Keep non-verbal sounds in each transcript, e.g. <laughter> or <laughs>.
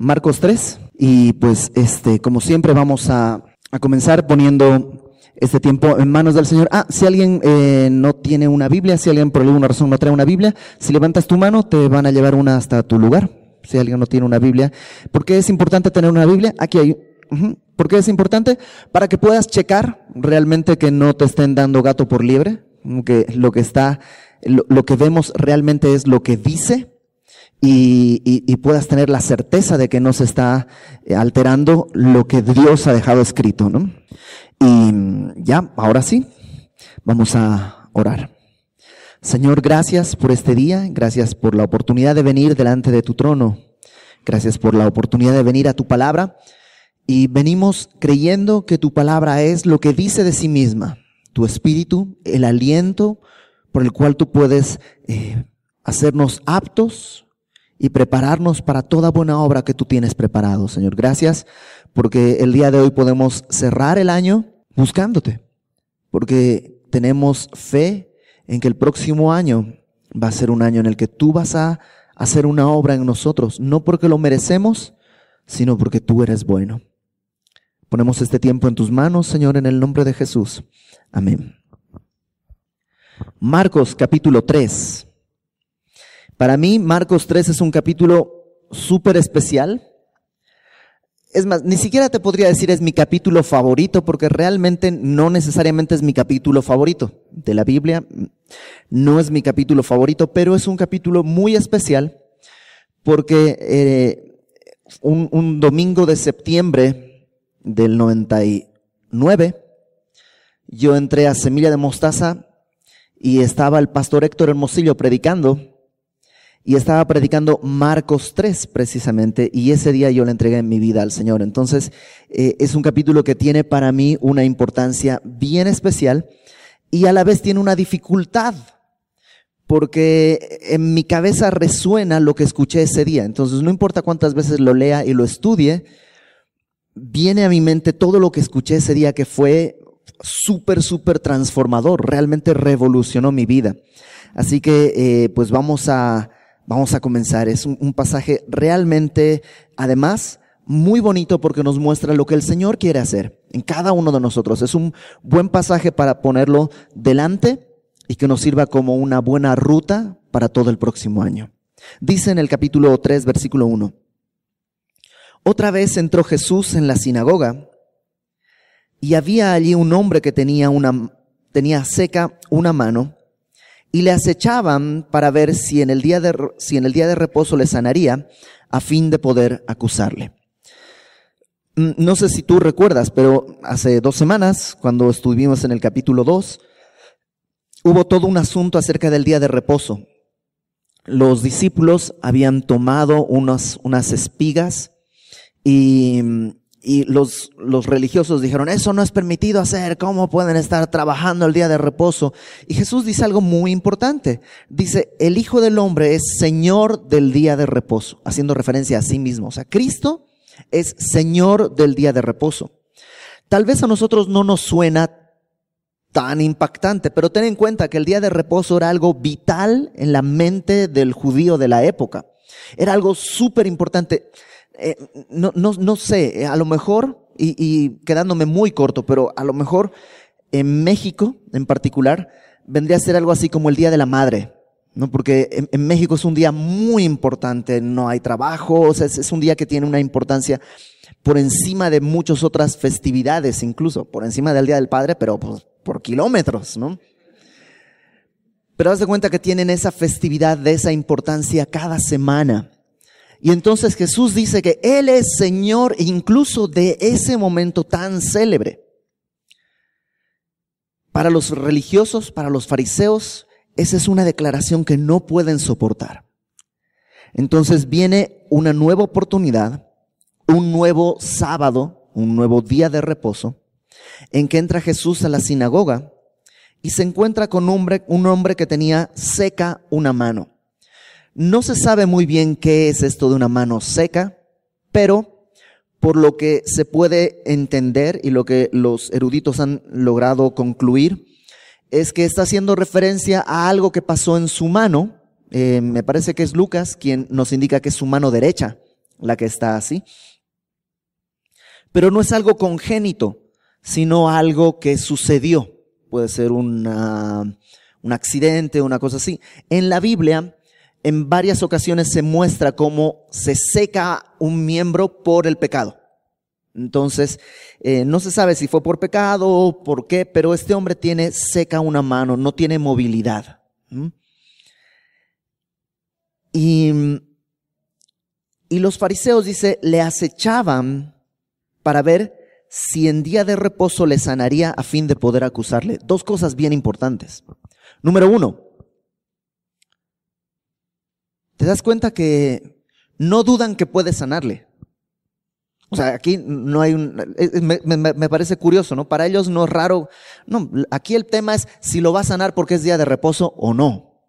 Marcos 3. Y pues, este, como siempre, vamos a, a comenzar poniendo este tiempo en manos del Señor. Ah, si alguien eh, no tiene una Biblia, si alguien por alguna razón no trae una Biblia, si levantas tu mano, te van a llevar una hasta tu lugar. Si alguien no tiene una Biblia. ¿Por qué es importante tener una Biblia? Aquí hay. ¿Por qué es importante? Para que puedas checar realmente que no te estén dando gato por liebre, que lo que está, lo, lo que vemos realmente es lo que dice y, y, y, puedas tener la certeza de que no se está eh, alterando lo que Dios ha dejado escrito, ¿no? Y ya, ahora sí, vamos a orar. Señor, gracias por este día, gracias por la oportunidad de venir delante de tu trono, gracias por la oportunidad de venir a tu palabra y venimos creyendo que tu palabra es lo que dice de sí misma, tu espíritu, el aliento por el cual tú puedes eh, hacernos aptos y prepararnos para toda buena obra que tú tienes preparado, Señor. Gracias porque el día de hoy podemos cerrar el año buscándote, porque tenemos fe en que el próximo año va a ser un año en el que tú vas a hacer una obra en nosotros, no porque lo merecemos, sino porque tú eres bueno. Ponemos este tiempo en tus manos, Señor, en el nombre de Jesús. Amén. Marcos capítulo 3. Para mí, Marcos 3 es un capítulo súper especial. Es más, ni siquiera te podría decir es mi capítulo favorito, porque realmente no necesariamente es mi capítulo favorito de la Biblia. No es mi capítulo favorito, pero es un capítulo muy especial porque eh, un, un domingo de septiembre del 99, yo entré a Semilla de Mostaza y estaba el pastor Héctor Hermosillo predicando y estaba predicando Marcos 3 precisamente y ese día yo le entregué mi vida al Señor. Entonces eh, es un capítulo que tiene para mí una importancia bien especial y a la vez tiene una dificultad porque en mi cabeza resuena lo que escuché ese día. Entonces no importa cuántas veces lo lea y lo estudie, viene a mi mente todo lo que escuché ese día que fue súper, súper transformador, realmente revolucionó mi vida. Así que, eh, pues vamos a, vamos a comenzar. Es un, pasaje realmente, además, muy bonito porque nos muestra lo que el Señor quiere hacer en cada uno de nosotros. Es un buen pasaje para ponerlo delante y que nos sirva como una buena ruta para todo el próximo año. Dice en el capítulo 3, versículo 1. Otra vez entró Jesús en la sinagoga y había allí un hombre que tenía una, tenía seca una mano y le acechaban para ver si en el día de, si en el día de reposo le sanaría a fin de poder acusarle. Mm, no sé si tú recuerdas, pero hace dos semanas, cuando estuvimos en el capítulo 2, hubo todo un asunto acerca del día de reposo. Los discípulos habían tomado unas, unas espigas y, y los, los religiosos dijeron, eso no es permitido hacer, ¿cómo pueden estar trabajando el día de reposo? Y Jesús dice algo muy importante. Dice, el Hijo del Hombre es Señor del día de reposo, haciendo referencia a sí mismo. O sea, Cristo es Señor del día de reposo. Tal vez a nosotros no nos suena tan impactante, pero ten en cuenta que el día de reposo era algo vital en la mente del judío de la época. Era algo súper importante. Eh, no, no, no sé, eh, a lo mejor, y, quedándome muy corto, pero a lo mejor en México en particular vendría a ser algo así como el Día de la Madre. ¿no? Porque en, México es un día muy importante, no hay trabajo, o sea, es, es, un día que tiene una importancia por encima de muchas otras festividades, incluso por encima del Día del Padre, pero pues, por kilómetros, ¿no? Pero haz de cuenta que tienen esa festividad de esa importancia cada semana. Y entonces Jesús dice que Él es Señor incluso de ese momento tan célebre. Para los religiosos, para los fariseos, esa es una declaración que no pueden soportar. Entonces viene una nueva oportunidad, un nuevo sábado, un nuevo día de reposo, en que entra Jesús a la sinagoga y se encuentra con un hombre, un hombre que tenía seca una mano. No se sabe muy bien qué es esto de una mano seca, pero por lo que se puede entender y lo que los eruditos han logrado concluir, es que está haciendo referencia a algo que pasó en su mano. Eh, me parece que es Lucas quien nos indica que es su mano derecha la que está así. Pero no es algo congénito, sino algo que sucedió. Puede ser un accidente, una cosa así. En la Biblia, en varias ocasiones se muestra cómo se seca un miembro por el pecado. Entonces, eh, no se sabe si fue por pecado o por qué, pero este hombre tiene seca una mano, no tiene movilidad. Y, y los fariseos, dice, le acechaban para ver si en día de reposo le sanaría a fin de poder acusarle. Dos cosas bien importantes. Número uno, te das cuenta que no dudan que puede sanarle. O sea, aquí no hay un, me, me, parece curioso, ¿no? Para ellos no es raro. No, aquí el tema es si lo va a sanar porque es día de reposo o no.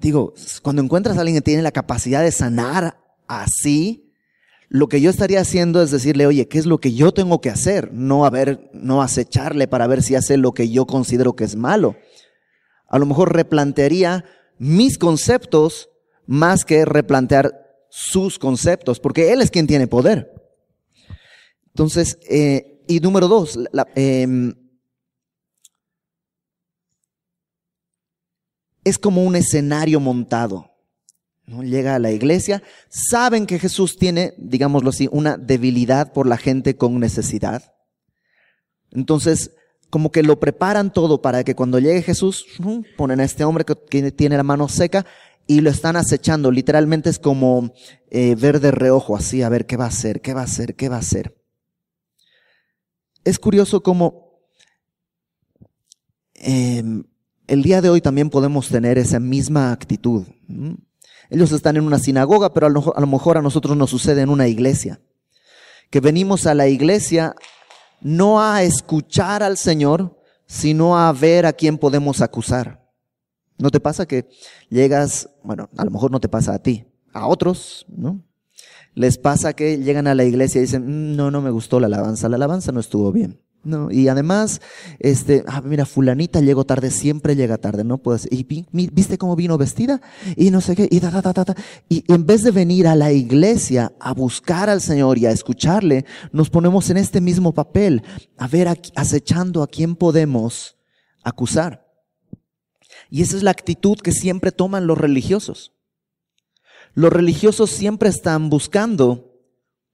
Digo, cuando encuentras a alguien que tiene la capacidad de sanar así, lo que yo estaría haciendo es decirle, oye, ¿qué es lo que yo tengo que hacer? No a ver, no acecharle para ver si hace lo que yo considero que es malo. A lo mejor replantearía mis conceptos más que replantear sus conceptos, porque él es quien tiene poder. Entonces, eh, y número dos, em, es como un escenario montado. ¿no? Llega a la iglesia, saben que Jesús tiene, digámoslo así, una debilidad por la gente con necesidad. Entonces, como que lo preparan todo para que cuando llegue Jesús, ponen a este hombre que tiene la mano seca y lo están acechando. Literalmente es como eh, ver de reojo así, a ver qué va a hacer, qué va a hacer, qué va a hacer es curioso cómo em, el día de hoy también podemos tener esa misma actitud. Ellos están en una sinagoga, pero a lo, a lo mejor a nosotros nos sucede en una iglesia. Que venimos a la iglesia no a escuchar al Señor, sino a ver a quién podemos acusar. ¿No te pasa que llegas, bueno, a lo mejor no te pasa a ti, a otros, ¿no? les pasa que llegan a la iglesia y dicen, mm, no, no me gustó la alabanza, la alabanza no estuvo bien. No, y además, este, ah, mira, fulanita llegó tarde, siempre llega tarde, no puedes, y viste cómo vino vestida, y no sé qué, y ta, ta, ta, ta, Y en vez de venir a la iglesia a buscar al Señor y a escucharle, nos ponemos en este mismo papel, a ver, acechando a quién podemos acusar. Y esa es la actitud que siempre toman los religiosos. Los religiosos siempre están buscando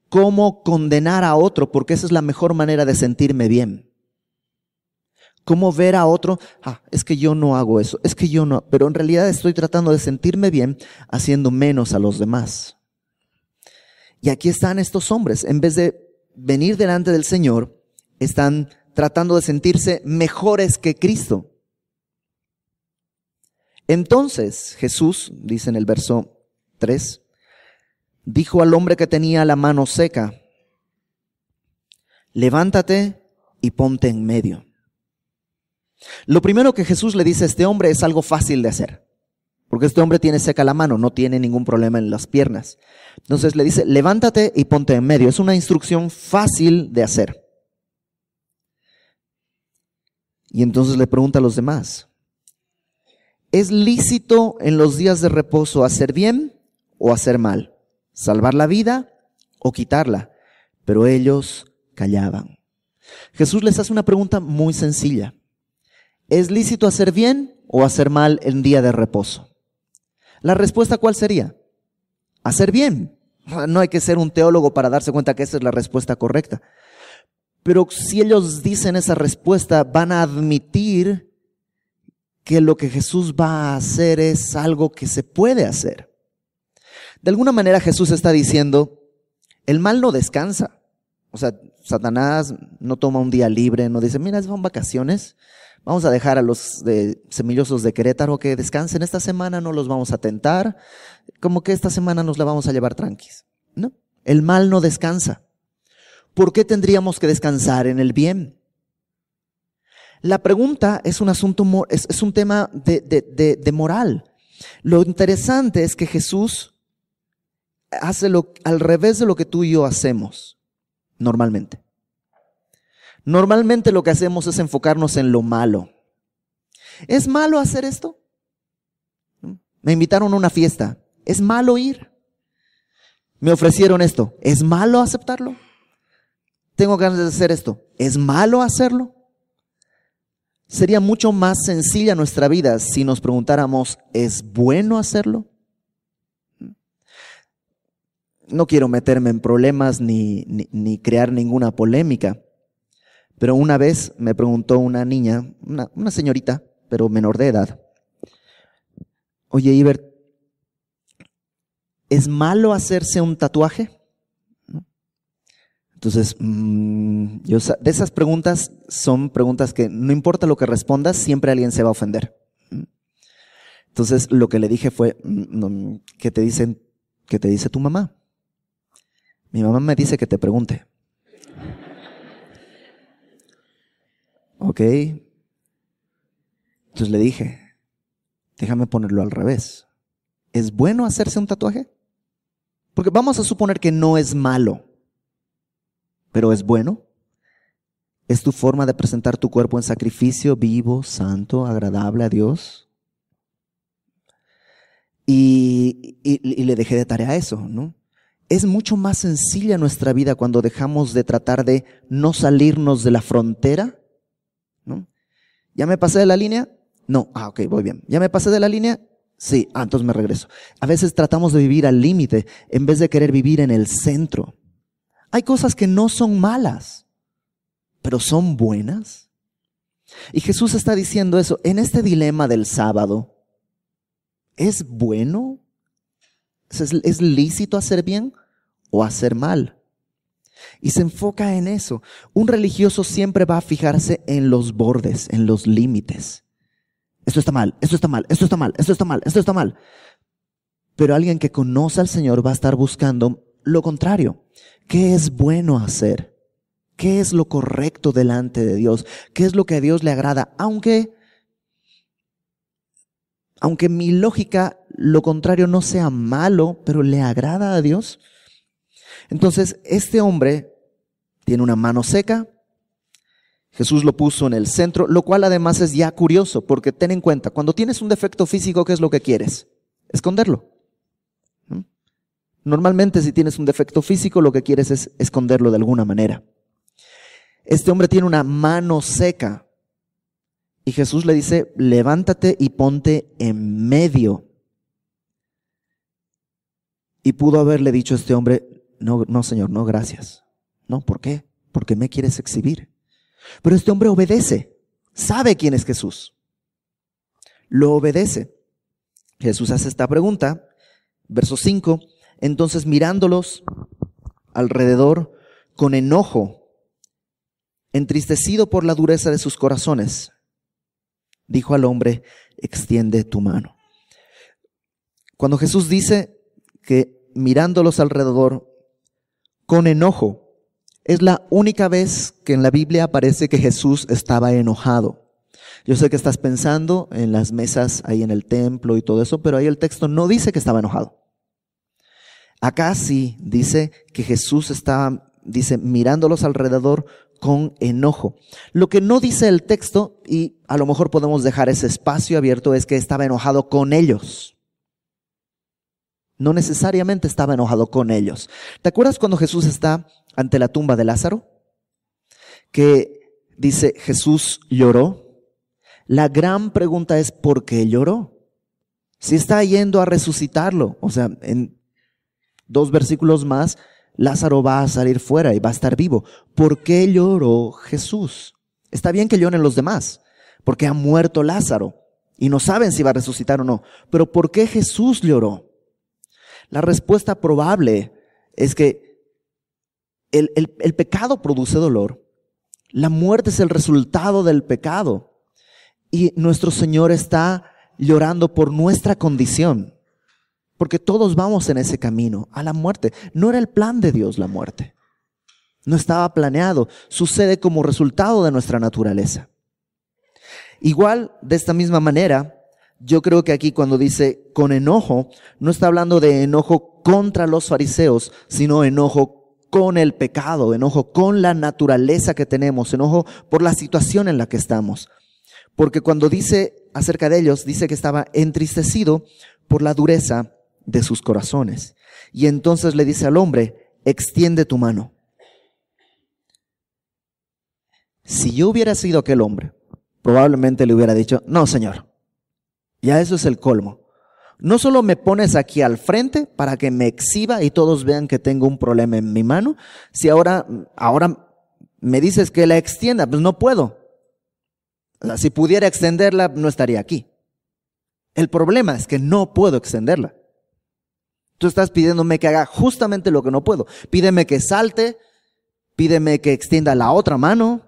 cómo condenar a otro, porque esa es la mejor manera de sentirme bien. Cómo ver a otro, ah, es que yo no hago eso, es que yo no, pero en realidad estoy tratando de sentirme bien haciendo menos a los demás. Y aquí están estos hombres, en vez de venir delante del Señor, están tratando de sentirse mejores que Cristo. Entonces Jesús, dice en el verso 3, dijo al hombre que tenía la mano seca, levántate y ponte en medio. Lo primero que Jesús le dice a este hombre es algo fácil de hacer, porque este hombre tiene seca la mano, no tiene ningún problema en las piernas. Entonces le dice, levántate y ponte en medio. Es una instrucción fácil de hacer. Y entonces le pregunta a los demás, ¿es lícito en los días de reposo hacer bien o hacer mal, salvar la vida o quitarla. Pero ellos callaban. Jesús les hace una pregunta muy sencilla. ¿Es lícito hacer bien o hacer mal en día de reposo? La respuesta cuál sería? Hacer bien. <laughs> No hay que ser un teólogo para darse cuenta que esa es la respuesta correcta. Pero si ellos dicen esa respuesta, van a admitir que lo que Jesús va a hacer es algo que se puede hacer. De alguna manera Jesús está diciendo, el mal no descansa. O sea, Satanás no toma un día libre, no dice, mira, son vacaciones, vamos a dejar a los de semillosos de Querétaro que descansen esta semana, no los vamos a tentar, como que esta semana nos la vamos a llevar tranquis. No, el mal no descansa. ¿Por qué tendríamos que descansar en el bien? La pregunta es un asunto, es, un tema de, de, de moral. Lo interesante es que Jesús hace lo, al revés de lo que tú y yo hacemos normalmente. Normalmente lo que hacemos es enfocarnos en lo malo. ¿Es malo hacer esto? Me invitaron a una fiesta. ¿Es malo ir? Me ofrecieron esto. ¿Es malo aceptarlo? Tengo ganas de hacer esto. ¿Es malo hacerlo? Sería mucho más sencilla nuestra vida si nos preguntáramos, ¿es bueno hacerlo? No quiero meterme en problemas ni, ni, crear ninguna polémica, pero una vez me preguntó una niña, una, una señorita, pero menor de edad, oye Iber, ¿es malo hacerse un tatuaje? Entonces, mm, yo, de esas preguntas son preguntas que no importa lo que respondas, siempre alguien se va a ofender. Entonces, lo que le dije fue, mm, ¿qué te dicen? ¿Qué te dice tu mamá? Mi mamá me dice que te pregunte. Ok. Entonces le dije, déjame ponerlo al revés. ¿Es bueno hacerse un tatuaje? Porque vamos a suponer que no es malo pero es bueno. Es tu forma de presentar tu cuerpo en sacrificio vivo, santo, agradable a Dios. Y, le dejé de tarea eso, ¿no? Es mucho más sencilla nuestra vida cuando dejamos de tratar de no salirnos de la frontera, ¿no? ¿Ya me pasé de la línea? No, ah, ok, voy bien. ¿Ya me pasé de la línea? Sí, ah, entonces me regreso. A veces tratamos de vivir al límite en vez de querer vivir en el centro. Hay cosas que no son malas, pero son buenas. Y Jesús está diciendo eso en este dilema del sábado. ¿Es bueno? ¿Es, lícito hacer bien o hacer mal? Y se enfoca en eso. Un religioso siempre va a fijarse en los bordes, en los límites. Esto está mal, esto está mal, esto está mal, esto está mal, esto está mal. Pero alguien que conoce al Señor va a estar buscando lo contrario. ¿Qué es bueno hacer? ¿Qué es lo correcto delante de Dios? ¿Qué es lo que a Dios le agrada? Aunque, aunque mi lógica, lo contrario no sea malo, pero le agrada a Dios. Entonces, este hombre tiene una mano seca. Jesús lo puso en el centro, lo cual además es ya curioso, porque ten en cuenta, cuando tienes un defecto físico, ¿qué es lo que quieres? Esconderlo. Normalmente si tienes un defecto físico lo que quieres es esconderlo de alguna manera. Este hombre tiene una mano seca y Jesús le dice, levántate y ponte en medio. Y pudo haberle dicho a este hombre, no, no Señor, no, gracias. No, ¿por qué? Porque me quieres exhibir. Pero este hombre obedece, sabe quién es Jesús. Lo obedece. Jesús hace esta pregunta, verso 5, entonces mirándolos alrededor con enojo, entristecido por la dureza de sus corazones, dijo al hombre, extiende tu mano. Cuando Jesús dice que mirándolos alrededor con enojo, es la única vez que en la Biblia aparece que Jesús estaba enojado. Yo sé que estás pensando en las mesas ahí en el templo y todo eso, pero ahí el texto no dice que estaba enojado. Acá sí dice que Jesús estaba, dice, mirándolos alrededor con enojo. Lo que no dice el texto, y a lo mejor podemos dejar ese espacio abierto, es que estaba enojado con ellos. No necesariamente estaba enojado con ellos. ¿Te acuerdas cuando Jesús está ante la tumba de Lázaro? Que dice, Jesús lloró. La gran pregunta es, ¿por qué lloró? Si está yendo a resucitarlo, o sea, en, dos versículos más, Lázaro va a salir fuera y va a estar vivo. ¿Por qué lloró Jesús? Está bien que lloren los demás, porque ha muerto Lázaro y no saben si va a resucitar o no. Pero ¿por qué Jesús lloró? La respuesta probable es que el, el pecado produce dolor. La muerte es el resultado del pecado. Y nuestro Señor está llorando por nuestra condición. Porque todos vamos en ese camino, a la muerte. No era el plan de Dios la muerte. No estaba planeado. Sucede como resultado de nuestra naturaleza. Igual, de esta misma manera, yo creo que aquí cuando dice con enojo, no está hablando de enojo contra los fariseos, sino enojo con el pecado, enojo con la naturaleza que tenemos, enojo por la situación en la que estamos. Porque cuando dice acerca de ellos, dice que estaba entristecido por la dureza de sus corazones. Y entonces le dice al hombre, extiende tu mano. Si yo hubiera sido aquel hombre, probablemente le hubiera dicho, no, Señor, ya eso es el colmo. No solo me pones aquí al frente para que me exhiba y todos vean que tengo un problema en mi mano, si ahora, ahora me dices que la extienda, pues no puedo. si pudiera extenderla, no estaría aquí. El problema es que no puedo extenderla. Tú estás pidiéndome que haga justamente lo que no puedo. Pídeme que salte, pídeme que extienda la otra mano,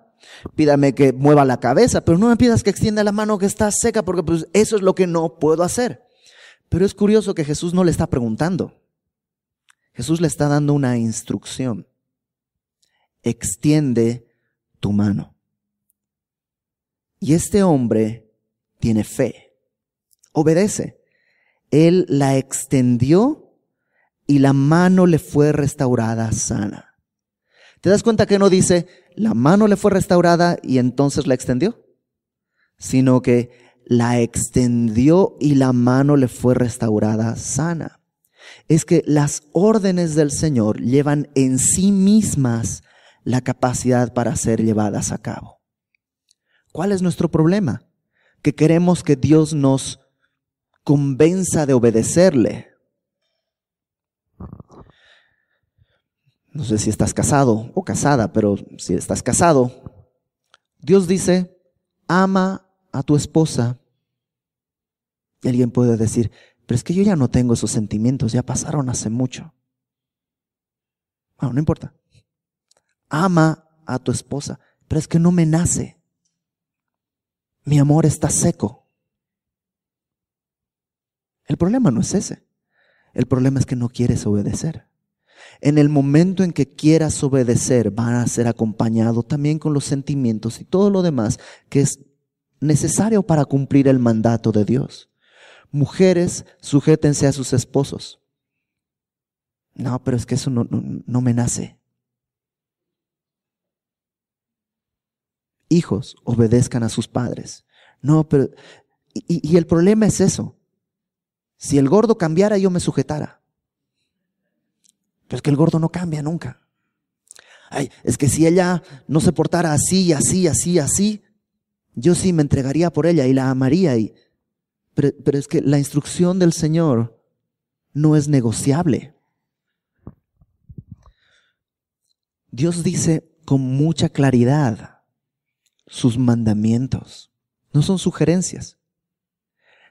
pídame que mueva la cabeza, pero no me pidas que extienda la mano que está seca, porque pues eso es lo que no puedo hacer. Pero es curioso que Jesús no le está preguntando. Jesús le está dando una instrucción. Extiende tu mano. Y este hombre tiene fe. Obedece. Él la extendió y la mano le fue restaurada sana. ¿Te das cuenta que no dice, la mano le fue restaurada y entonces la extendió? Sino que la extendió y la mano le fue restaurada sana. Es que las órdenes del Señor llevan en sí mismas la capacidad para ser llevadas a cabo. ¿Cuál es nuestro problema? Que queremos que Dios nos convenza de obedecerle. No sé si estás casado o casada, pero si estás casado, Dios dice, ama a tu esposa. Y alguien puede decir, pero es que yo ya no tengo esos sentimientos, ya pasaron hace mucho. Bueno, no importa. Ama a tu esposa, pero es que no me nace. Mi amor está seco. El problema no es ese. El problema es que no quieres obedecer. En el momento en que quieras obedecer, van a ser acompañado también con los sentimientos y todo lo demás que es necesario para cumplir el mandato de Dios. Mujeres, sujétense a sus esposos. No, pero es que eso no, no, me nace. Hijos, obedezcan a sus padres. No, pero... Y, y el problema es eso. Si el gordo cambiara, yo me sujetara. Pero es que el gordo no cambia nunca. Ay, es que si ella no se portara así, así, así, así, yo sí me entregaría por ella y la amaría. Y, pero, es que la instrucción del Señor no es negociable. Dios dice con mucha claridad sus mandamientos. No son sugerencias.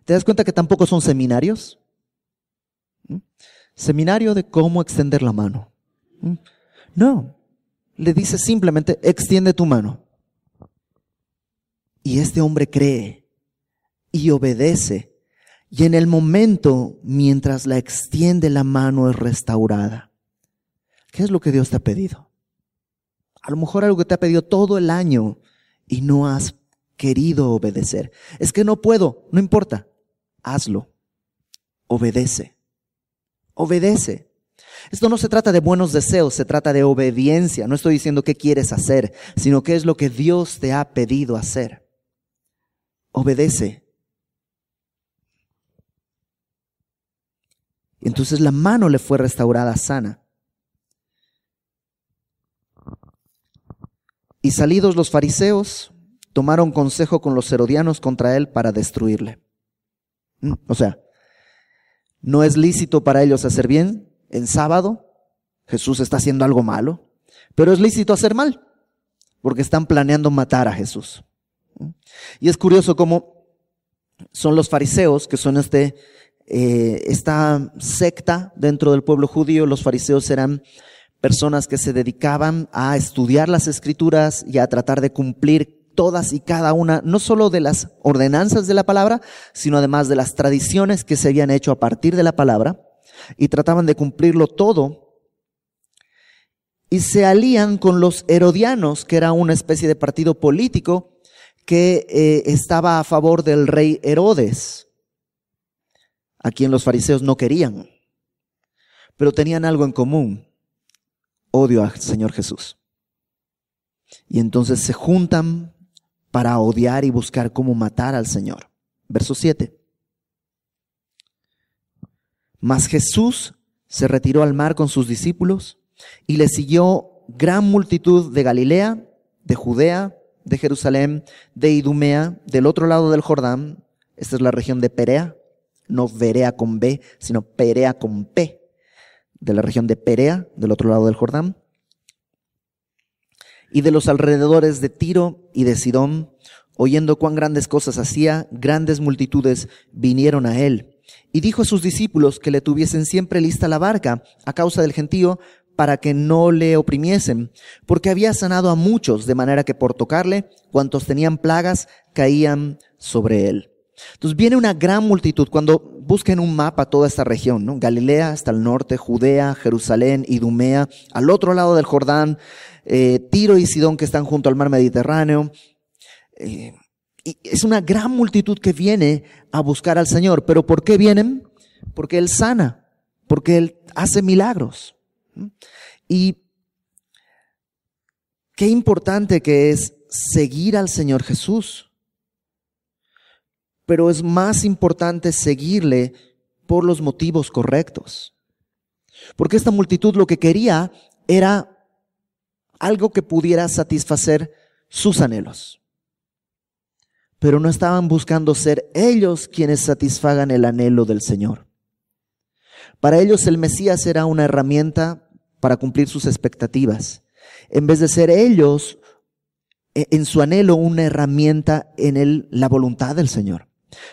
¿Te das cuenta que tampoco son seminarios? ¿Mm? Seminario de cómo extender la mano. ¿Mm? No. Le dice simplemente, extiende tu mano. Y este hombre cree y obedece. Y en el momento, mientras la extiende la mano, es restaurada. ¿Qué es lo que Dios te ha pedido? A lo mejor algo que te ha pedido todo el año y no has querido obedecer. Es que no puedo, no importa, hazlo. Obedece. Obedece. Esto no se trata de buenos deseos, se trata de obediencia. No estoy diciendo qué quieres hacer, sino qué es lo que Dios te ha pedido hacer obedece. Entonces la mano le fue restaurada sana. Y salidos los fariseos, tomaron consejo con los herodianos contra él para destruirle. Mm, o sea, no es lícito para ellos hacer bien en sábado. Jesús está haciendo algo malo, pero es lícito hacer mal, porque están planeando matar a Jesús. Y es curioso cómo son los fariseos, que son este, eh, esta secta dentro del pueblo judío. Los fariseos eran personas que se dedicaban a estudiar las escrituras y a tratar de cumplir todas y cada una, no solo de las ordenanzas de la palabra, sino además de las tradiciones que se habían hecho a partir de la palabra, y trataban de cumplirlo todo. Y se alían con los herodianos, que era una especie de partido político, que eh, estaba a favor del rey Herodes, a quien los fariseos no querían, pero tenían algo en común, odio al Señor Jesús. Y entonces se juntan para odiar y buscar cómo matar al Señor. Verso 7. Mas Jesús se retiró al mar con sus discípulos y le siguió gran multitud de Galilea, de Judea, de Jerusalén, de Idumea, del otro lado del Jordán. Esta es la región de Perea, no Verea con B, sino Perea con P, de la región de Perea, del otro lado del Jordán. Y de los alrededores de Tiro y de Sidón, oyendo cuán grandes cosas hacía, grandes multitudes vinieron a él. Y dijo a sus discípulos que le tuviesen siempre lista la barca a causa del gentío para que no le oprimiesen, porque había sanado a muchos, de manera que por tocarle, cuantos tenían plagas caían sobre él. Entonces viene una gran multitud. Cuando busquen un mapa toda esta región. Galilea hasta el norte, Judea, Jerusalén, Idumea, al otro lado del Jordán, eh, Tiro y Sidón que están junto al mar Mediterráneo. Eh, es una gran multitud que viene a buscar al Señor. ¿Pero por qué vienen? Porque Él sana, porque Él hace milagros. Y qué importante que es seguir al Señor Jesús. Pero es más importante seguirle por los motivos correctos. Porque esta multitud lo que quería era algo que pudiera satisfacer sus anhelos. Pero no estaban buscando ser ellos quienes satisfagan el anhelo del Señor. Para ellos el Mesías era una herramienta para cumplir sus expectativas, en vez de ser ellos e, en su anhelo una herramienta en la voluntad del Señor.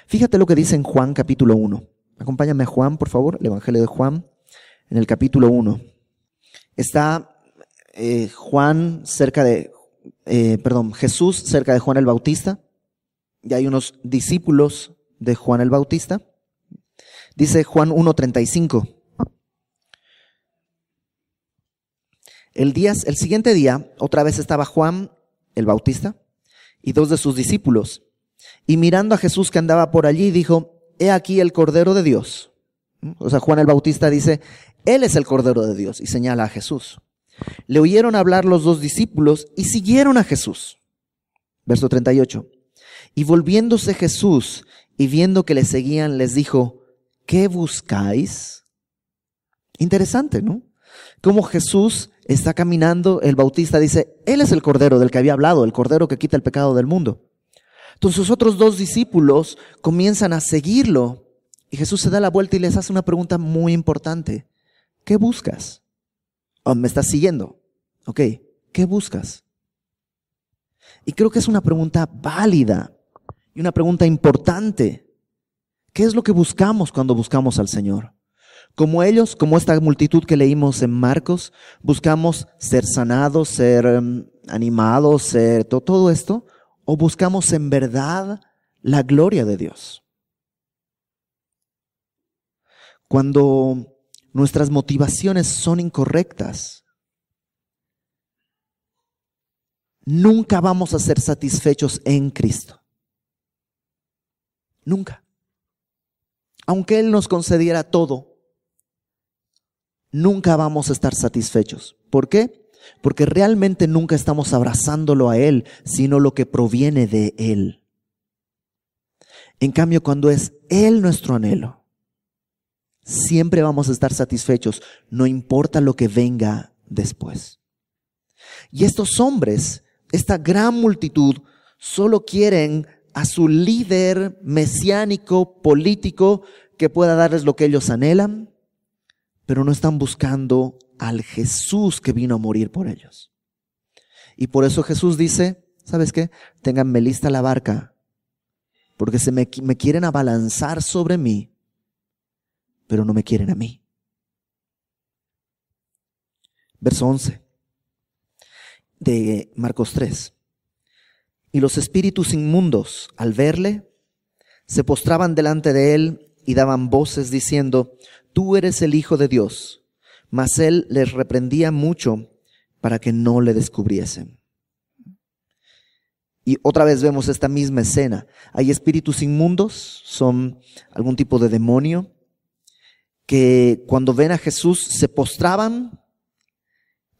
Fíjate lo que dice en Juan capítulo 1. Acompáñame a Juan, por favor, el Evangelio de Juan, en el capítulo 1. Está eh, Juan cerca de, eh, perdón, Jesús cerca de Juan el Bautista, y hay unos discípulos de Juan el Bautista. Dice Juan 1.35. El, día, el siguiente día, otra vez estaba Juan el Bautista y dos de sus discípulos. Y mirando a Jesús que andaba por allí, dijo, he aquí el Cordero de Dios. O sea, Juan el Bautista dice, Él es el Cordero de Dios y señala a Jesús. Le oyeron hablar los dos discípulos y siguieron a Jesús. Verso 38. Y volviéndose Jesús y viendo que le seguían, les dijo, ¿qué buscáis? Interesante, ¿no? Como Jesús está caminando, el bautista dice, Él es el Cordero del que había hablado, el Cordero que quita el pecado del mundo. Entonces sus otros dos discípulos comienzan a seguirlo y Jesús se da la vuelta y les hace una pregunta muy importante. ¿Qué buscas? Oh, me estás siguiendo. Ok, ¿qué buscas? Y creo que es una pregunta válida y una pregunta importante. ¿Qué es lo que buscamos cuando buscamos al Señor? Como ellos, como esta multitud que leímos en Marcos, buscamos ser sanados, ser em, animados, ser todo esto, o buscamos en verdad la gloria de Dios. Cuando nuestras motivaciones son incorrectas, nunca vamos a ser satisfechos en Cristo. Nunca. Aunque Él nos concediera todo, nunca vamos a estar satisfechos. ¿Por qué? Porque realmente nunca estamos abrazándolo a Él, sino lo que proviene de Él. En cambio, cuando es Él nuestro anhelo, siempre vamos a estar satisfechos, no importa lo que venga después. Y estos hombres, esta gran multitud, solo quieren a su líder mesiánico, político, que pueda darles lo que ellos anhelan, pero no están buscando al Jesús que vino a morir por ellos. Y por eso Jesús dice, ¿sabes qué? Ténganme lista la barca, porque se me, me quieren abalanzar sobre mí, pero no me quieren a mí. Verso 11 de Marcos 3. Y los espíritus inmundos, al verle, se postraban delante de él y daban voces diciendo, tú eres el Hijo de Dios. Mas él les reprendía mucho para que no le descubriesen. Y otra vez vemos esta misma escena. Hay espíritus inmundos, son algún tipo de demonio, que cuando ven a Jesús se postraban,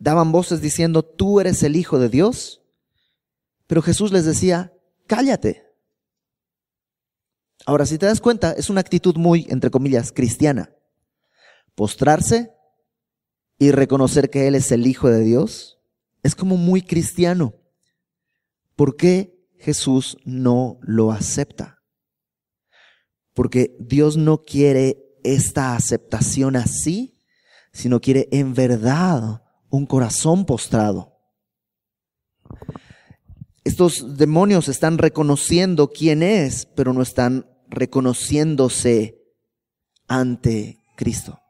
daban voces diciendo, tú eres el Hijo de Dios. Pero Jesús les decía, cállate. Ahora, si te das cuenta, es una actitud muy, entre comillas, cristiana. postrarse y reconocer que Él es el Hijo de Dios, es como muy cristiano. ¿Por qué Jesús no lo acepta? Porque Dios no quiere esta aceptación así, sino quiere en verdad un corazón postrado. Estos demonios están reconociendo quién es, pero no están reconociéndose ante Cristo.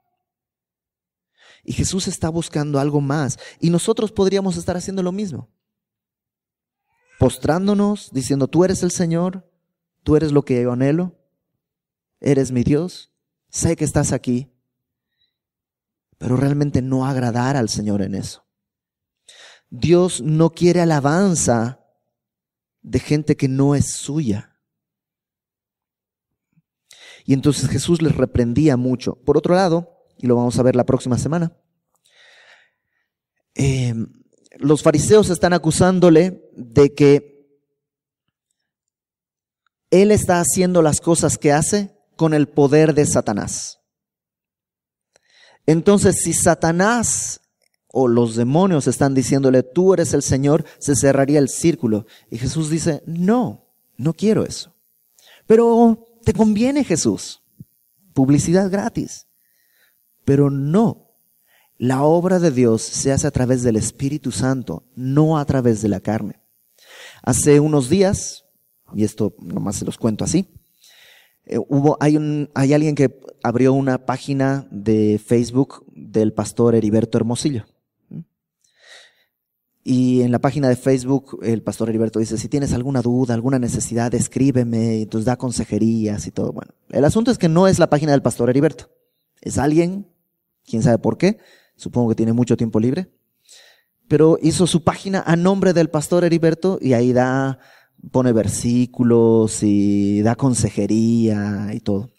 Y Jesús está buscando algo más. Y nosotros podríamos estar haciendo lo mismo. Postrándonos, diciendo, tú eres el Señor, tú eres lo que yo anhelo, eres mi Dios, sé que estás aquí, pero realmente no agradar al Señor en eso. Dios no quiere alabanza de gente que no es suya. Y entonces Jesús les reprendía mucho. Por otro lado, y lo vamos a ver la próxima semana, eh, los fariseos están acusándole de que él está haciendo las cosas que hace con el poder de Satanás. Entonces, si Satanás o los demonios están diciéndole, tú eres el Señor, se cerraría el círculo. Y Jesús dice, no, no quiero eso. Pero te conviene Jesús. Publicidad gratis. Pero no. La obra de Dios se hace a través del Espíritu Santo, no a través de la carne. Hace unos días, y esto nomás se los cuento así, eh, hubo, hay, hay alguien que abrió una página de Facebook del pastor Heriberto Hermosillo. Y en la página de Facebook el pastor Heriberto dice, si tienes alguna duda, alguna necesidad, escríbeme, y entonces da consejerías y todo. Bueno, el asunto es que no es la página del pastor Heriberto. Es alguien, quién sabe por qué, supongo que tiene mucho tiempo libre, pero hizo su página a nombre del pastor Heriberto y ahí da pone versículos y da consejería y todo.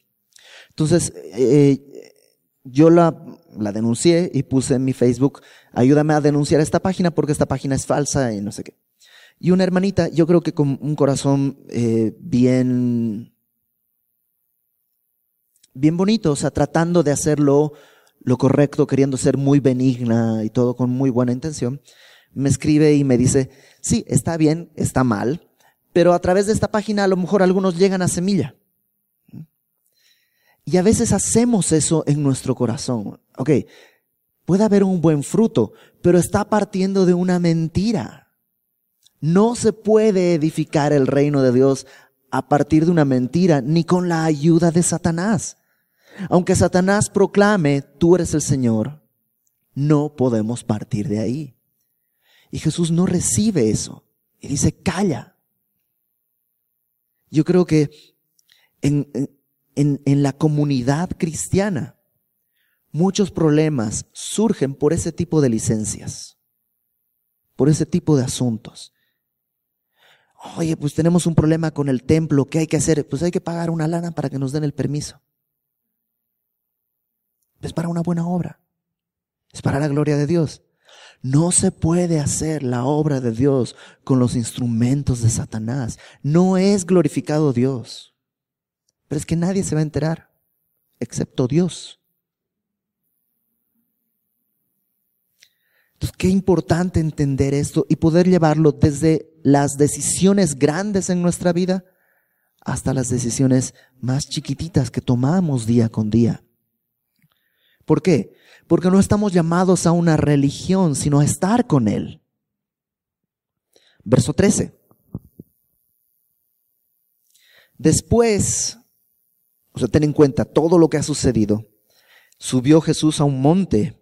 Entonces, eh, yo la, la denuncié y puse en mi Facebook, ayúdame a denunciar esta página porque esta página es falsa y no sé qué. Y una hermanita, yo creo que con un corazón eh, bien, bien bonito, o sea, tratando de hacerlo lo correcto, queriendo ser muy benigna y todo con muy buena intención, me escribe y me dice, sí, está bien, está mal, pero a través de esta página a lo mejor algunos llegan a semilla. Y a veces hacemos eso en nuestro corazón. Ok, puede haber un buen fruto, pero está partiendo de una mentira. No se puede edificar el reino de Dios a partir de una mentira, ni con la ayuda de Satanás. Aunque Satanás proclame, tú eres el Señor, no podemos partir de ahí. Y Jesús no recibe eso. Y dice, calla. Yo creo que en, en, en la comunidad cristiana muchos problemas surgen por ese tipo de licencias, por ese tipo de asuntos. Oye, pues tenemos un problema con el templo, ¿qué hay que hacer? Pues hay que pagar una lana para que nos den el permiso. Es para una buena obra. Es para la gloria de Dios. No se puede hacer la obra de Dios con los instrumentos de Satanás. No es glorificado Dios. Pero es que nadie se va a enterar, excepto Dios. Entonces, qué importante entender esto y poder llevarlo desde las decisiones grandes en nuestra vida hasta las decisiones más chiquititas que tomamos día con día. ¿Por qué? Porque no estamos llamados a una religión, sino a estar con Él. Verso 13. Después, o sea, ten en cuenta todo lo que ha sucedido. Subió Jesús a un monte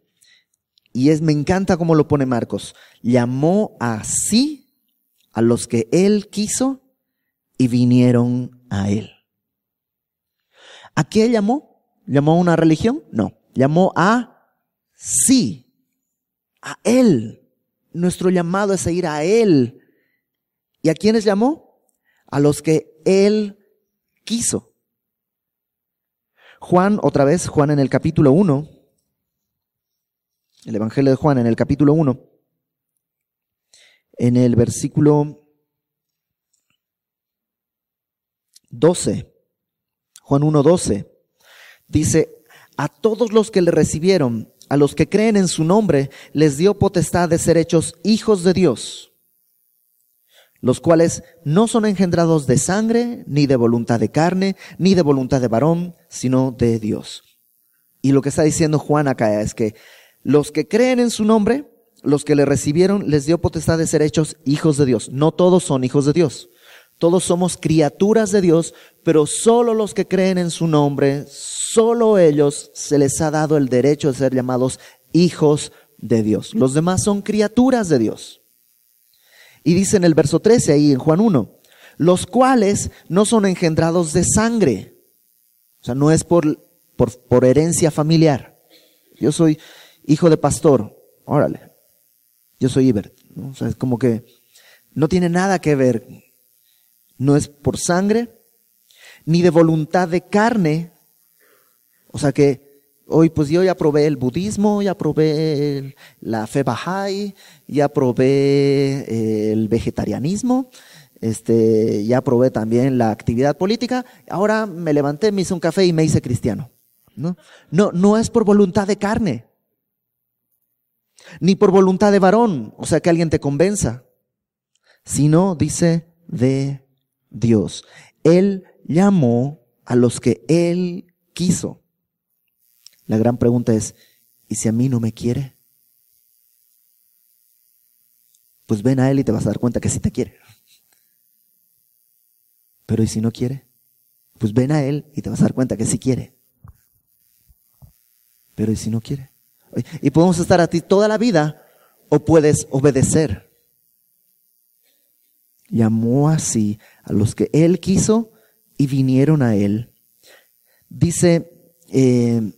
y es, me encanta cómo lo pone Marcos. Llamó así a los que él quiso y vinieron a él. ¿A qué llamó? ¿Llamó a una religión? No. Llamó a Sí, a Él. Nuestro llamado es a ir a Él. ¿Y a quiénes llamó? A los que Él quiso. Juan, otra vez, Juan en el capítulo 1, el Evangelio de Juan en el capítulo 1, en el versículo 12, Juan 1, 12, dice, a todos los que le recibieron, a los que creen en su nombre, les dio potestad de ser hechos hijos de Dios, los cuales no son engendrados de sangre, ni de voluntad de carne, ni de voluntad de varón, sino de Dios. Y lo que está diciendo Juan acá es que los que creen en su nombre, los que le recibieron, les dio potestad de ser hechos hijos de Dios. No todos son hijos de Dios. Todos somos criaturas de Dios, pero solo los que creen en su nombre, solo ellos se les ha dado el derecho de ser llamados hijos de Dios. Los demás son criaturas de Dios. Y dice en el verso 13 ahí en Juan 1, los cuales no son engendrados de sangre. O sea, no es por, por, herencia familiar. Yo soy hijo de pastor, órale. Yo soy Ibert. O sea, es como que no tiene nada que ver no es por sangre, ni de voluntad de carne. O sea que hoy pues yo ya probé el budismo, ya probé la fe Bahá'í, ya probé eh, el vegetarianismo, este, ya probé también la actividad política, ahora me levanté, me hice un café y me hice cristiano. No, no, no es por voluntad de carne, ni por voluntad de varón, o sea que alguien te convenza, sino dice de Dios. Él llamó a los que Él quiso. La gran pregunta es, ¿y si a mí no me quiere? Pues ven a Él y te vas a dar cuenta que sí te quiere. Pero ¿y si no quiere? Pues ven a Él y te vas a dar cuenta que sí quiere. Pero ¿y si no quiere? Y podemos estar a ti toda la vida o puedes obedecer llamó así a los que él quiso y vinieron a él. Dice eh,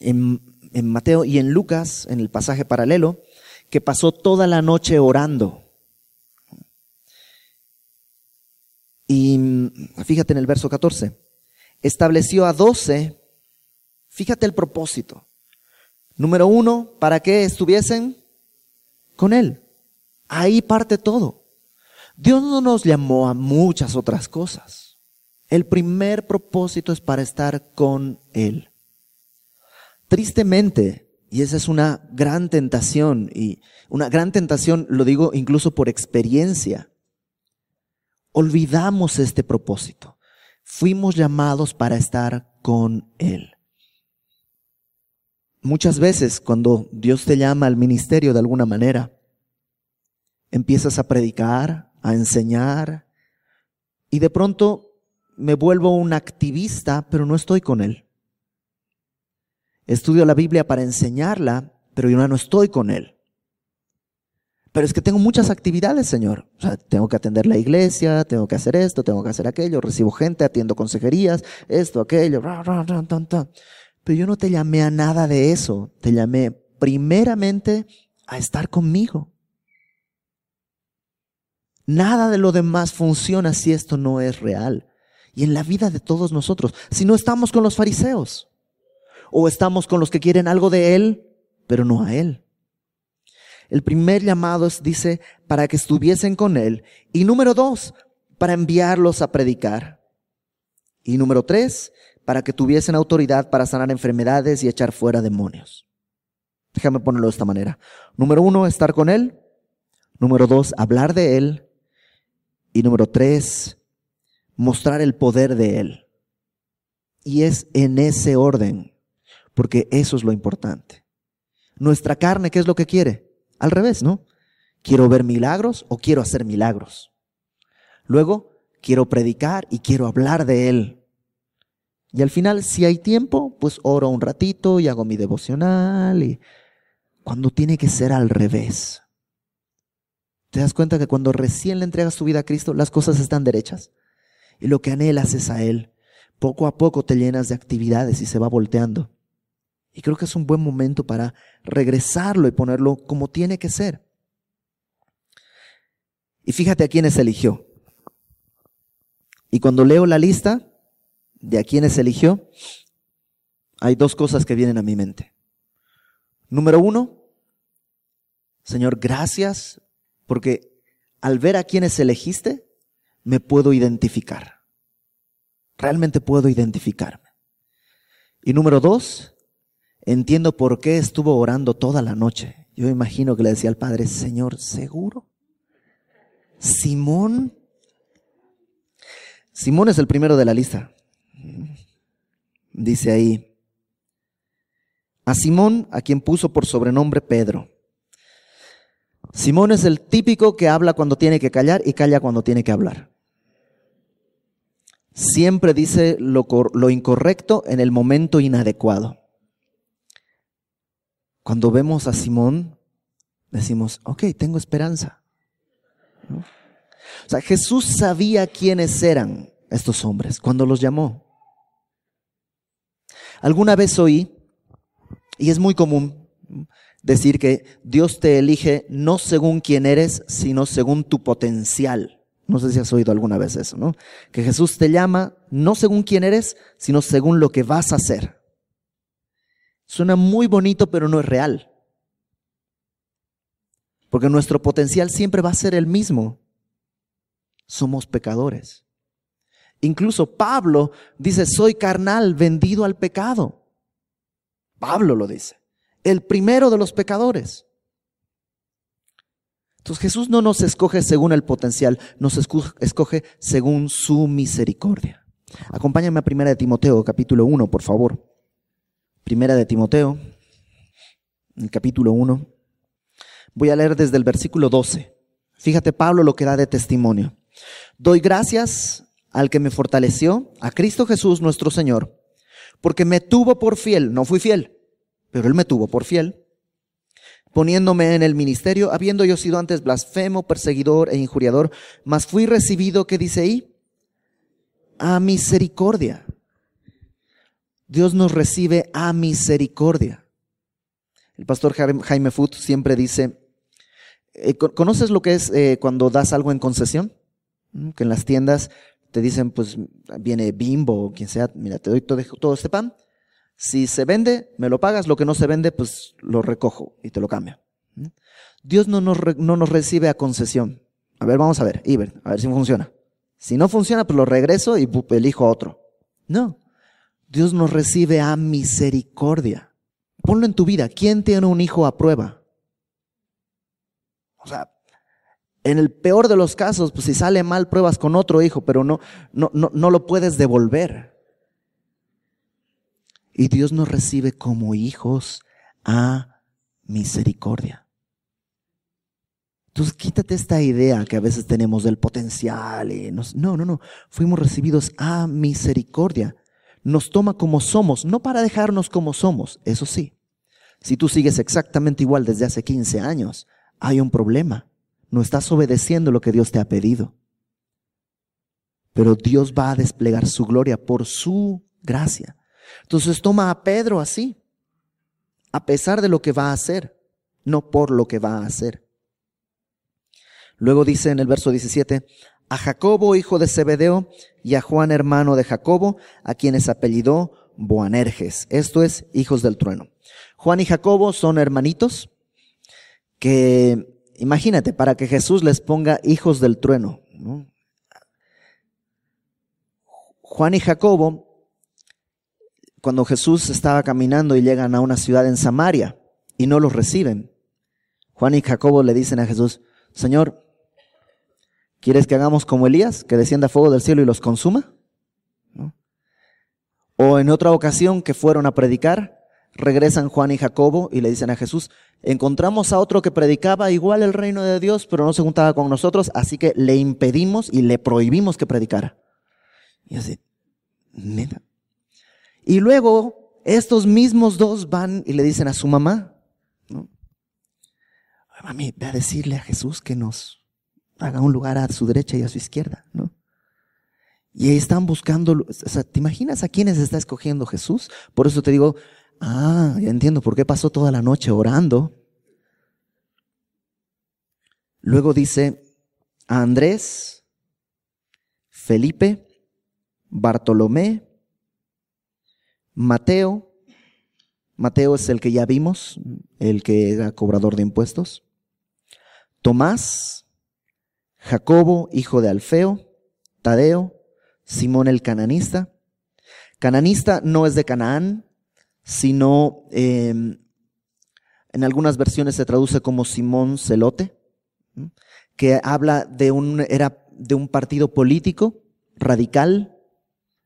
en, en Mateo y en Lucas, en el pasaje paralelo, que pasó toda la noche orando. Y fíjate en el verso 14, estableció a doce, fíjate el propósito. Número uno, para que estuviesen con él. Ahí parte todo. Dios no nos llamó a muchas otras cosas. El primer propósito es para estar con Él. Tristemente, y esa es una gran tentación, y una gran tentación lo digo incluso por experiencia, olvidamos este propósito. Fuimos llamados para estar con Él. Muchas veces cuando Dios te llama al ministerio de alguna manera, empiezas a predicar, a enseñar y de pronto me vuelvo un activista, pero no estoy con él. Estudio la Biblia para enseñarla, pero yo no estoy con él. Pero es que tengo muchas actividades, Señor. O sea, tengo que atender la iglesia, tengo que hacer esto, tengo que hacer aquello, recibo gente, atiendo consejerías, esto, aquello, pero yo no te llamé a nada de eso. Te llamé primeramente a estar conmigo. Nada de lo demás funciona si esto no es real. Y en la vida de todos nosotros, si no estamos con los fariseos, o estamos con los que quieren algo de Él, pero no a Él. El primer llamado es, dice, para que estuviesen con Él. Y número dos, para enviarlos a predicar. Y número tres, para que tuviesen autoridad para sanar enfermedades y echar fuera demonios. Déjame ponerlo de esta manera. Número uno, estar con Él. Número dos, hablar de Él. Y número tres, mostrar el poder de Él. Y es en ese orden, porque eso es lo importante. Nuestra carne, ¿qué es lo que quiere? Al revés, ¿no? Quiero ver milagros o quiero hacer milagros. Luego, quiero predicar y quiero hablar de Él. Y al final, si hay tiempo, pues oro un ratito y hago mi devocional. Y cuando tiene que ser al revés. ¿Te das cuenta que cuando recién le entregas tu vida a Cristo, las cosas están derechas? Y lo que anhelas es a Él. Poco a poco te llenas de actividades y se va volteando. Y creo que es un buen momento para regresarlo y ponerlo como tiene que ser. Y fíjate a quiénes eligió. Y cuando leo la lista de a quiénes eligió, hay dos cosas que vienen a mi mente. Número uno, Señor, gracias porque al ver a quienes elegiste, me puedo identificar. Realmente puedo identificarme. Y número dos, entiendo por qué estuvo orando toda la noche. Yo imagino que le decía al Padre, Señor, ¿seguro? Simón. Simón es el primero de la lista. Dice ahí, a Simón, a quien puso por sobrenombre Pedro. Simón es el típico que habla cuando tiene que callar y calla cuando tiene que hablar. Siempre dice lo, incorrecto en el momento inadecuado. Cuando vemos a Simón, decimos, ok, tengo esperanza. O sea, Jesús sabía quiénes eran estos hombres cuando los llamó. Alguna vez oí, y es muy común decir que Dios te elige no según quién eres, sino según tu potencial. No sé si has oído alguna vez eso, ¿no? Que Jesús te llama no según quién eres, sino según lo que vas a hacer. Suena muy bonito, pero no es real. Porque nuestro potencial siempre va a ser el mismo. Somos pecadores. Incluso Pablo dice, soy carnal, vendido al pecado. Pablo lo dice. El primero de los pecadores. Entonces Jesús no nos escoge según el potencial, nos escoge según su misericordia. Acompáñame a Primera de Timoteo, capítulo 1, por favor. Primera de Timoteo, el capítulo 1. Voy a leer desde el versículo 12. Fíjate Pablo lo que da de testimonio. Doy gracias al que me fortaleció, a Cristo Jesús nuestro Señor, porque me tuvo por fiel, no fui fiel, pero Él me tuvo por fiel, poniéndome en el ministerio, habiendo yo sido antes blasfemo, perseguidor e injuriador, mas fui recibido, ¿qué dice ahí? A misericordia. Dios nos recibe a misericordia. El pastor Jaime Foot siempre dice, eh, ¿conoces lo que es eh, cuando das algo en concesión? Que en las tiendas te dicen, pues viene bimbo o quien sea, mira, te doy todo, este pan. Si se vende, me lo pagas, lo que no se vende, pues lo recojo y te lo cambio. Dios no nos, no nos recibe a concesión. A ver, vamos a ver, Iber, a ver si funciona. Si no funciona, pues lo regreso y elijo otro. No. Dios nos recibe a misericordia. Ponlo en tu vida. ¿Quién tiene un hijo a prueba? O sea, en el peor de los casos, pues si sale mal, pruebas con otro hijo, pero no, no, no, no lo puedes devolver. Y Dios nos recibe como hijos a misericordia. Entonces quítate esta idea que a veces tenemos del potencial. Y no, no, no. Fuimos recibidos a misericordia nos toma como somos, no para dejarnos como somos, eso sí. Si tú sigues exactamente igual desde hace 15 años, hay un problema. No estás obedeciendo lo que Dios te ha pedido. Pero Dios va a desplegar su gloria por su gracia. Entonces toma a Pedro así, a pesar de lo que va a hacer, no por lo que va a hacer. Luego dice en el verso 17, a Jacobo, hijo de Zebedeo, y a Juan, hermano de Jacobo, a quienes apellidó Boanerges. Esto es, hijos del trueno. Juan y Jacobo son hermanitos que, imagínate, para que Jesús les ponga hijos del trueno. Juan y Jacobo, cuando Jesús estaba caminando y llegan a una ciudad en Samaria y no los reciben, Juan y Jacobo le dicen a Jesús, Señor, ¿Quieres que hagamos como Elías, que descienda fuego del cielo y los consuma? O en otra ocasión que fueron a predicar, regresan Juan y Jacobo y le dicen a Jesús, encontramos a otro que predicaba igual el reino de Dios, pero no se juntaba con nosotros, así que le impedimos y le prohibimos que predicara. Y así, neta. Y luego estos mismos dos van y le dicen a su mamá, ¿no? Mami, ve a decirle a Jesús que nos haga un lugar a su derecha y a su izquierda, ¿no? Y ahí están buscando, o sea, ¿te imaginas a quiénes está escogiendo Jesús? Por eso te digo, ah, ya entiendo por qué pasó toda la noche orando. Luego dice a Andrés, Felipe, Bartolomé, Mateo, Mateo es el que ya vimos, el que era cobrador de impuestos, Tomás, Jacobo, hijo de Alfeo, Tadeo, Simón el cananista. Cananista no es de Canaán, sino em, en algunas versiones se traduce como Simón Celote, que habla de un, era de un partido político radical,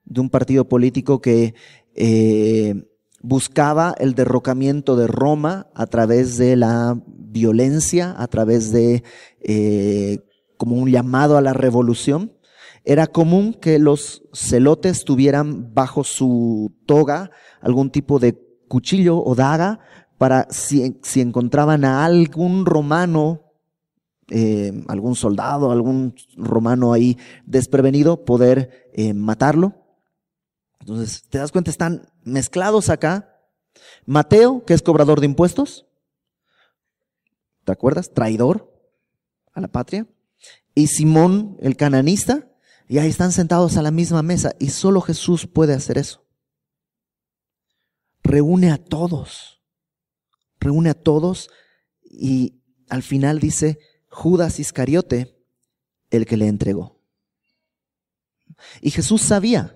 de un partido político que eh, buscaba el derrocamiento de Roma a través de la violencia, a través de eh, como un llamado a la revolución. Era común que los celotes tuvieran bajo su toga algún tipo de cuchillo o daga para si, encontraban a algún romano, eh, algún soldado, algún romano ahí desprevenido, poder eh, matarlo. Entonces, ¿te das cuenta? Están mezclados acá. Mateo, que es cobrador de impuestos. ¿Te acuerdas? Traidor a la patria. Y Simón, el cananista. Y ahí están sentados a la misma mesa. Y solo Jesús puede hacer eso. Reúne a todos. Reúne a todos. Y al final dice, Judas Iscariote, el que le entregó. Y Jesús sabía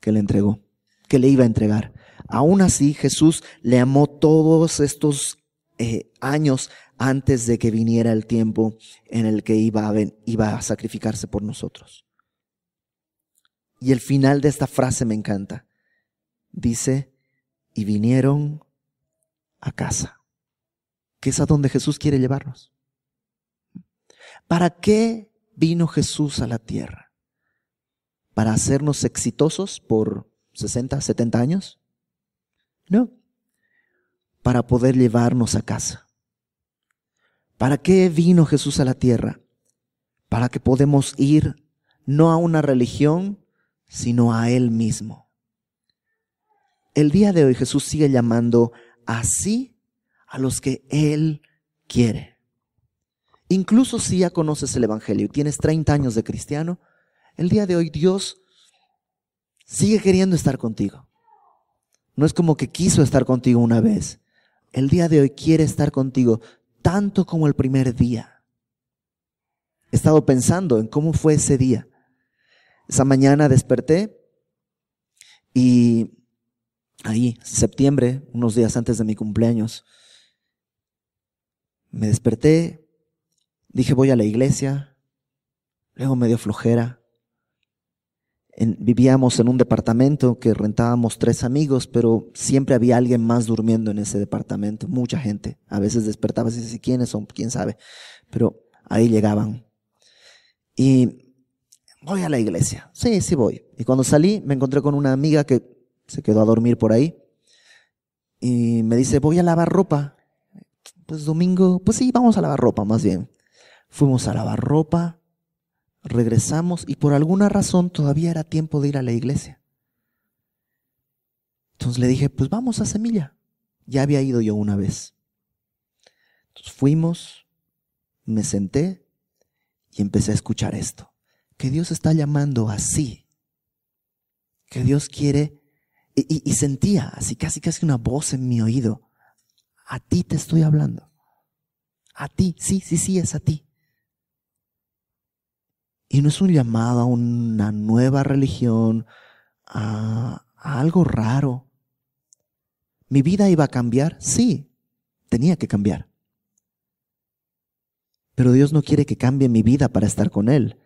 que le entregó, que le iba a entregar. Aún así, Jesús le amó todos estos eh, años antes de que viniera el tiempo en el que iba a, iba a sacrificarse por nosotros. Y el final de esta frase me encanta. Dice, y vinieron a casa, que es a donde Jesús quiere llevarnos. ¿Para qué vino Jesús a la tierra? para hacernos exitosos por 60, 70 años? No, para poder llevarnos a casa. ¿Para qué vino Jesús a la tierra? Para que podamos ir no a una religión, sino a Él mismo. El día de hoy Jesús sigue llamando así a los que Él quiere. Incluso si ya conoces el Evangelio y tienes 30 años de cristiano, el día de hoy Dios sigue queriendo estar contigo. No es como que quiso estar contigo una vez. El día de hoy quiere estar contigo tanto como el primer día. He estado pensando en cómo fue ese día. Esa mañana desperté y ahí, septiembre, unos días antes de mi cumpleaños, me desperté, dije voy a la iglesia, luego me dio flojera, vivíamos en un departamento que rentábamos tres amigos, pero siempre había alguien más durmiendo en ese departamento, mucha gente. A veces despertaba y decía, ¿quiénes son? ¿Quién sabe? Pero ahí llegaban. Y voy a la iglesia. Sí, sí voy. Y cuando salí me encontré con una amiga que se quedó a dormir por ahí. Y me dice, voy a lavar ropa. Pues domingo, pues sí, vamos a lavar ropa más bien. Fuimos a lavar ropa regresamos y por alguna razón todavía era tiempo de ir a la iglesia. Entonces le dije, pues vamos a Semilla. Ya había ido yo una vez. Entonces fuimos, me senté y empecé a escuchar esto. Que Dios está llamando así. Que Dios quiere... Y, y sentía así casi casi una voz en mi oído. A ti te estoy hablando. A ti, sí, sí, sí, es a ti. Y no es un llamado a una nueva religión, a, algo raro. ¿Mi vida iba a cambiar? Sí, tenía que cambiar. Pero Dios no quiere que cambie mi vida para estar con Él.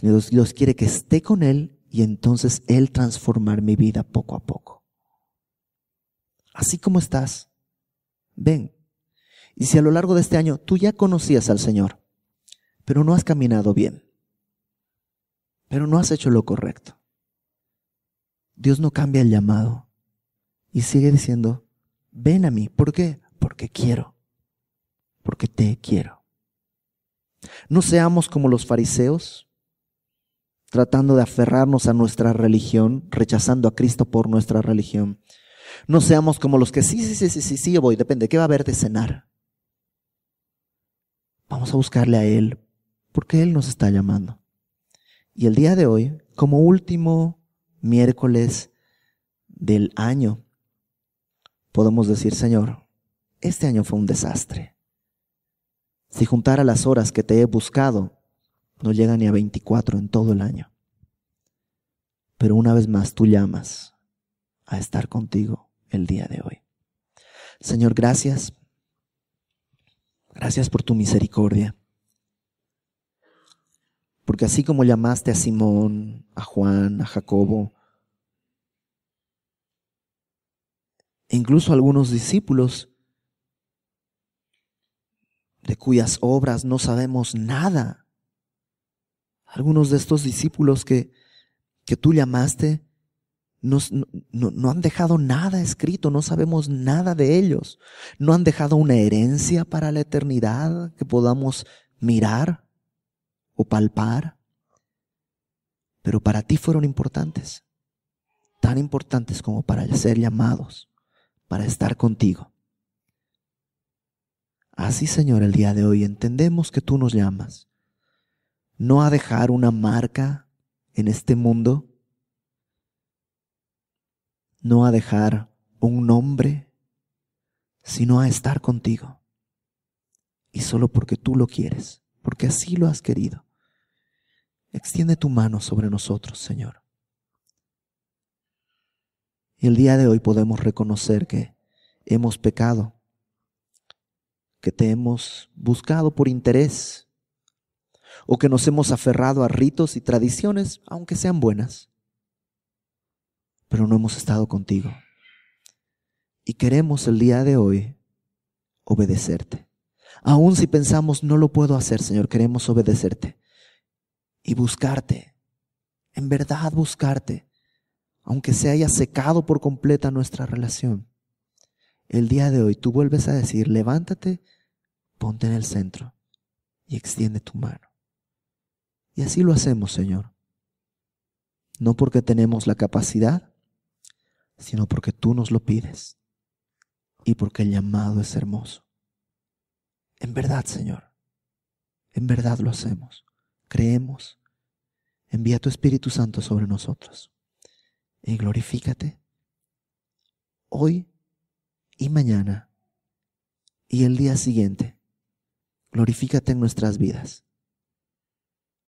Dios, Dios quiere que esté con Él y entonces Él transformar mi vida poco a poco. Así como estás, ven. Y si a lo largo de este año tú ya conocías al Señor, pero no has caminado bien, pero no has hecho lo correcto. Dios no cambia el llamado y sigue diciendo, ven a mí. ¿Por qué? Porque quiero, porque te quiero. No seamos como los fariseos, tratando de aferrarnos a nuestra religión, rechazando a Cristo por nuestra religión. No seamos como los que sí, sí, sí, sí, sí, sí, yo voy, depende, ¿qué va a haber de cenar? Vamos a buscarle a Él, porque Él nos está llamando. Y el día de hoy, como último miércoles del año, podemos decir, Señor, este año fue un desastre. Si juntara las horas que te he buscado, no llega ni a 24 en todo el año. Pero una vez más tú llamas a estar contigo el día de hoy. Señor, gracias. Gracias por tu misericordia. Porque así como llamaste a Simón, a Juan, a Jacobo, e incluso algunos discípulos, de cuyas obras no sabemos nada. Algunos de estos discípulos que, que tú llamaste no, no, han dejado nada escrito, no sabemos nada de ellos. No han dejado una herencia para la eternidad que podamos mirar o palpar. Pero para ti fueron importantes, tan importantes como para ser llamados, para estar contigo. Así, Señor, el día de hoy entendemos que tú nos llamas, no a dejar una marca en este mundo, no a dejar un nombre, sino a estar contigo. Y solo porque tú lo quieres, porque así lo has querido. Extiende tu mano sobre nosotros, Señor. Y el día de hoy podemos reconocer que hemos pecado que te hemos buscado por interés o que nos hemos aferrado a ritos y tradiciones, aunque sean buenas, pero no hemos estado contigo. Y queremos el día de hoy obedecerte. Aun si pensamos no lo puedo hacer, Señor, queremos obedecerte y buscarte, en verdad buscarte, aunque se haya secado por completa nuestra relación. El día de hoy tú vuelves a decir, levántate ponte en el centro y extiende tu mano. Y así lo hacemos, Señor. No porque tenemos la capacidad, sino porque tú nos lo pides y porque el llamado es hermoso. En verdad, Señor, en verdad lo hacemos. Creemos. Envía tu Espíritu Santo sobre nosotros y glorifícate hoy y mañana y el día siguiente glorifícate en nuestras vidas.